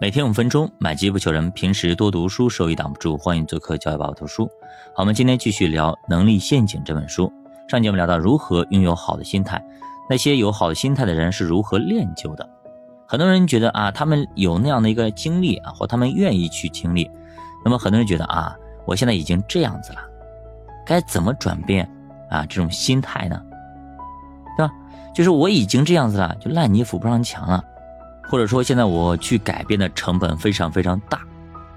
每天五分钟，买机不求人。平时多读书，收益挡不住。欢迎做客教育宝宝读书。好，我们今天继续聊《能力陷阱》这本书。上节我们聊到如何拥有好的心态，那些有好的心态的人是如何练就的。很多人觉得啊，他们有那样的一个经历啊，或他们愿意去经历。那么很多人觉得啊，我现在已经这样子了，该怎么转变啊这种心态呢？对吧？就是我已经这样子了，就烂泥扶不上墙了。或者说现在我去改变的成本非常非常大，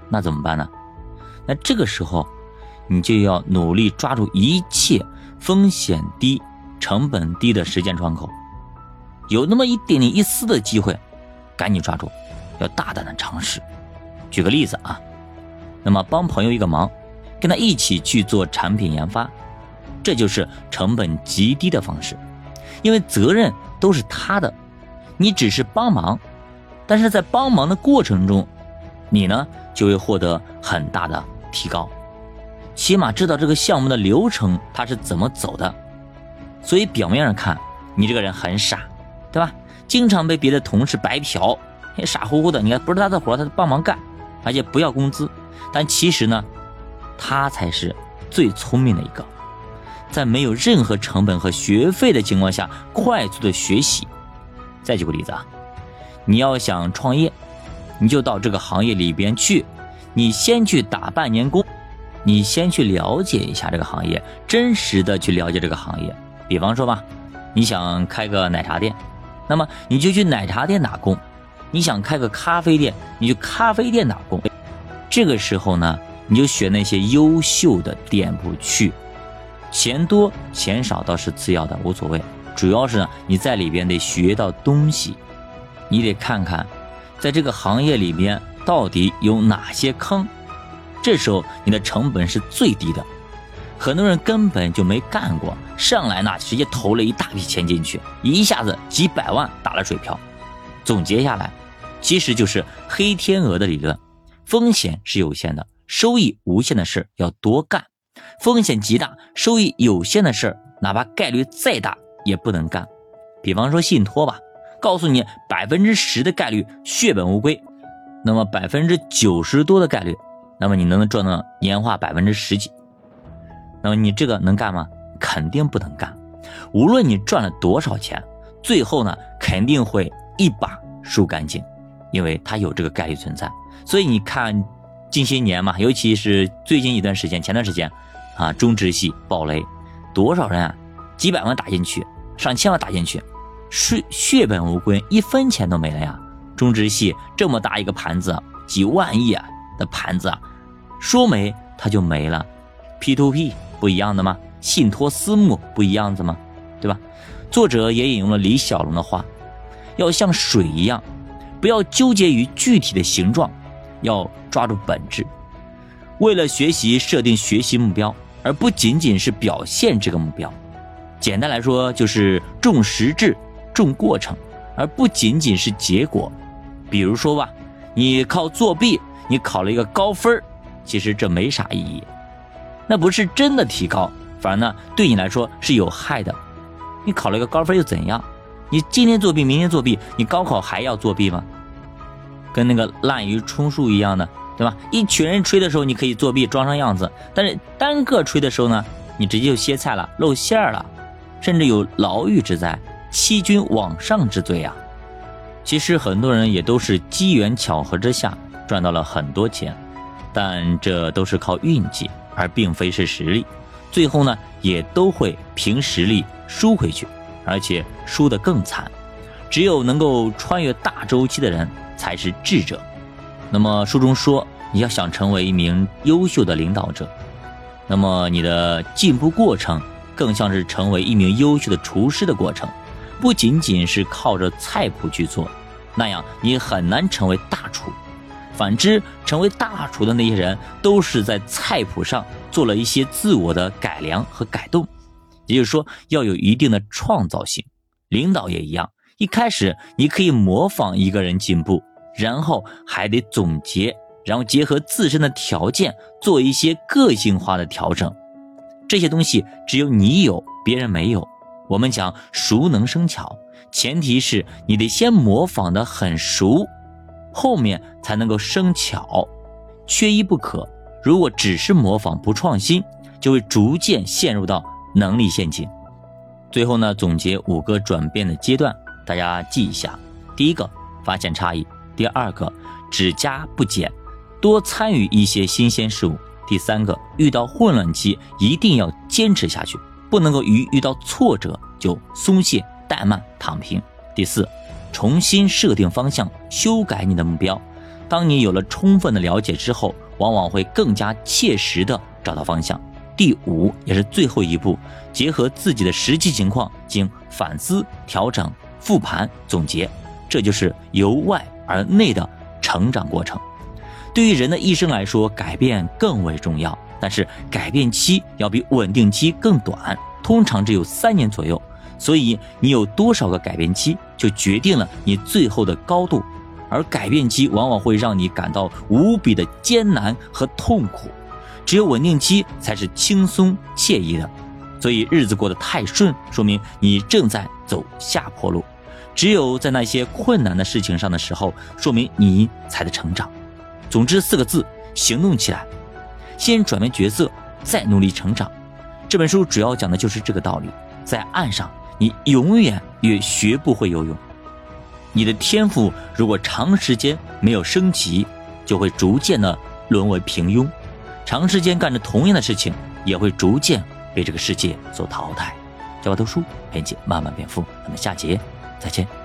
那怎么办呢？那这个时候，你就要努力抓住一切风险低、成本低的实践窗口，有那么一点点一丝的机会，赶紧抓住，要大胆的尝试。举个例子啊，那么帮朋友一个忙，跟他一起去做产品研发，这就是成本极低的方式，因为责任都是他的，你只是帮忙。但是在帮忙的过程中，你呢就会获得很大的提高，起码知道这个项目的流程它是怎么走的。所以表面上看你这个人很傻，对吧？经常被别的同事白嫖，傻乎乎的，你看不是他的活，他帮忙干，而且不要工资。但其实呢，他才是最聪明的一个，在没有任何成本和学费的情况下，快速的学习。再举个例子啊。你要想创业，你就到这个行业里边去，你先去打半年工，你先去了解一下这个行业，真实的去了解这个行业。比方说吧，你想开个奶茶店，那么你就去奶茶店打工；你想开个咖啡店，你去咖啡店打工。这个时候呢，你就选那些优秀的店铺去，钱多钱少倒是次要的，无所谓，主要是呢你在里边得学到东西。你得看看，在这个行业里面到底有哪些坑，这时候你的成本是最低的。很多人根本就没干过，上来呢直接投了一大笔钱进去，一下子几百万打了水漂。总结下来，其实就是黑天鹅的理论：风险是有限的，收益无限的事要多干；风险极大、收益有限的事，哪怕概率再大也不能干。比方说信托吧。告诉你百分之十的概率血本无归，那么百分之九十多的概率，那么你能赚到年化百分之十几？那么你这个能干吗？肯定不能干。无论你赚了多少钱，最后呢肯定会一把输干净，因为它有这个概率存在。所以你看近些年嘛，尤其是最近一段时间，前段时间啊，中植系暴雷，多少人啊，几百万打进去，上千万打进去。血血本无归，一分钱都没了呀！中植系这么大一个盘子，几万亿啊的盘子啊，说没它就没了。P to P 不一样的吗？信托私募不一样的吗？对吧？作者也引用了李小龙的话：要像水一样，不要纠结于具体的形状，要抓住本质。为了学习，设定学习目标，而不仅仅是表现这个目标。简单来说，就是重实质。重过程，而不仅仅是结果。比如说吧，你靠作弊，你考了一个高分其实这没啥意义，那不是真的提高，反而呢对你来说是有害的。你考了一个高分又怎样？你今天作弊，明天作弊，你高考还要作弊吗？跟那个滥竽充数一样的，对吧？一群人吹的时候你可以作弊装上样子，但是单个吹的时候呢，你直接就歇菜了，露馅了，甚至有牢狱之灾。欺君罔上之罪啊！其实很多人也都是机缘巧合之下赚到了很多钱，但这都是靠运气，而并非是实力。最后呢，也都会凭实力输回去，而且输得更惨。只有能够穿越大周期的人才是智者。那么书中说，你要想成为一名优秀的领导者，那么你的进步过程更像是成为一名优秀的厨师的过程。不仅仅是靠着菜谱去做，那样你很难成为大厨。反之，成为大厨的那些人，都是在菜谱上做了一些自我的改良和改动。也就是说，要有一定的创造性。领导也一样，一开始你可以模仿一个人进步，然后还得总结，然后结合自身的条件做一些个性化的调整。这些东西只有你有，别人没有。我们讲熟能生巧，前提是你得先模仿的很熟，后面才能够生巧，缺一不可。如果只是模仿不创新，就会逐渐陷入到能力陷阱。最后呢，总结五个转变的阶段，大家记一下：第一个，发现差异；第二个，只加不减，多参与一些新鲜事物；第三个，遇到混乱期一定要坚持下去，不能够一遇到挫折就松懈、怠慢、躺平；第四，重新设定方向，修改你的目标。当你有了充分的了解之后，往往会更加切实的找到方向。第五也是最后一步，结合自己的实际情况经反思、调整、复盘、总结，这就是由外而内的成长过程。对于人的一生来说，改变更为重要，但是改变期要比稳定期更短，通常只有三年左右。所以你有多少个改变期，就决定了你最后的高度。而改变期往往会让你感到无比的艰难和痛苦，只有稳定期才是轻松惬意的。所以日子过得太顺，说明你正在走下坡路；只有在那些困难的事情上的时候，说明你才在成长。总之四个字：行动起来。先转变角色，再努力成长。这本书主要讲的就是这个道理。在岸上，你永远也学不会游泳。你的天赋如果长时间没有升级，就会逐渐的沦为平庸；长时间干着同样的事情，也会逐渐被这个世界所淘汰。教我读书，陪你慢慢变富。咱们下节再见。